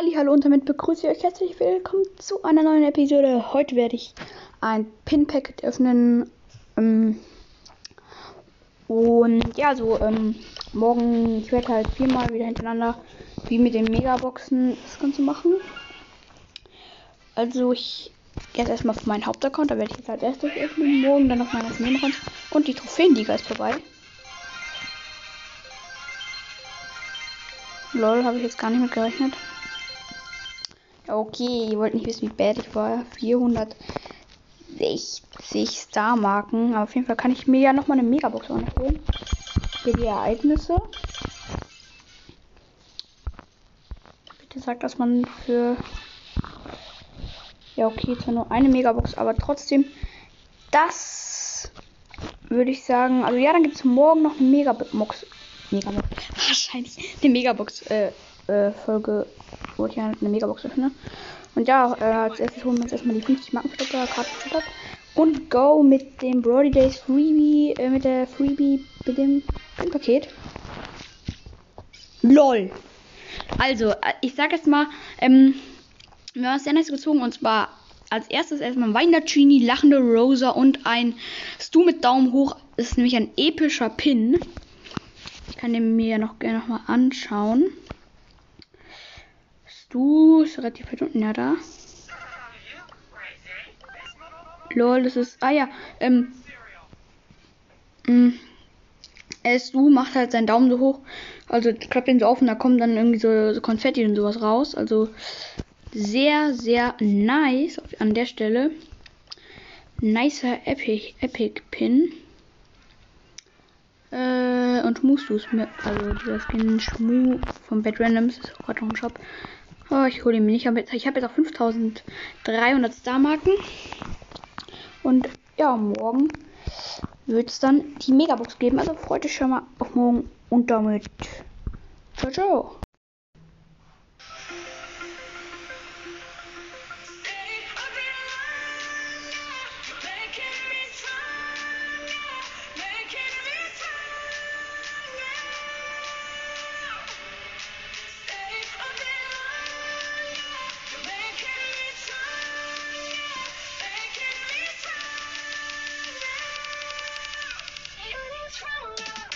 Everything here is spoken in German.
Hallo und damit begrüße ich euch herzlich willkommen zu einer neuen Episode. Heute werde ich ein Pin-Packet öffnen. Ähm, und ja, so ähm, morgen, ich werde halt viermal wieder hintereinander wie mit den Megaboxen das Ganze machen. Also ich gehe jetzt erstmal auf meinen Hauptaccount, da werde ich jetzt als erstes öffnen. Morgen dann auf meinen ganzen Nebenaccounts. Und die Trophäenliga ist vorbei. Lol, habe ich jetzt gar nicht mit gerechnet. Okay, ihr wollt nicht wissen, wie bad ich war. 460 Star-Marken. Auf jeden Fall kann ich mir ja nochmal eine Megabox holen. Für die Ereignisse. Bitte sagt, dass man für. Ja, okay, zwar nur eine Megabox, aber trotzdem. Das würde ich sagen. Also, ja, dann gibt es morgen noch eine Megabox. Megabox. Wahrscheinlich eine Megabox. Äh, äh, Folge, wo ich ja eine Megabox öffne. Und ja, äh, als erstes holen wir uns erstmal die 50 Marken Karte und go mit dem Brody Days Freebie, äh, mit der Freebie, mit dem Paket. LOL. Also, äh, ich sag jetzt mal, ähm, wir haben sehr nice gezogen und zwar als erstes erstmal Weiner Genie, lachende Rosa und ein Stu mit Daumen hoch. Das ist nämlich ein epischer Pin. Ich kann den mir noch gerne nochmal anschauen du? Ist relativ weit unten, ja, da. Lol, das ist. Ah ja, ähm. Mh, du macht halt seinen Daumen so hoch. Also klappt den so auf und da kommen dann irgendwie so, so Konfetti und sowas raus. Also sehr, sehr nice an der Stelle. Nicer Epic, Epic Pin. Äh, und Mustus, also dieser Skin Schmu von Bad Randoms, ist auch gerade noch im Shop. Oh, ich hole ihn mir nicht. Ich habe jetzt auch 5300 Star-Marken. Und ja, morgen wird es dann die Megabox geben. Also freut euch schon mal auf morgen und damit. Ciao, ciao. trouble.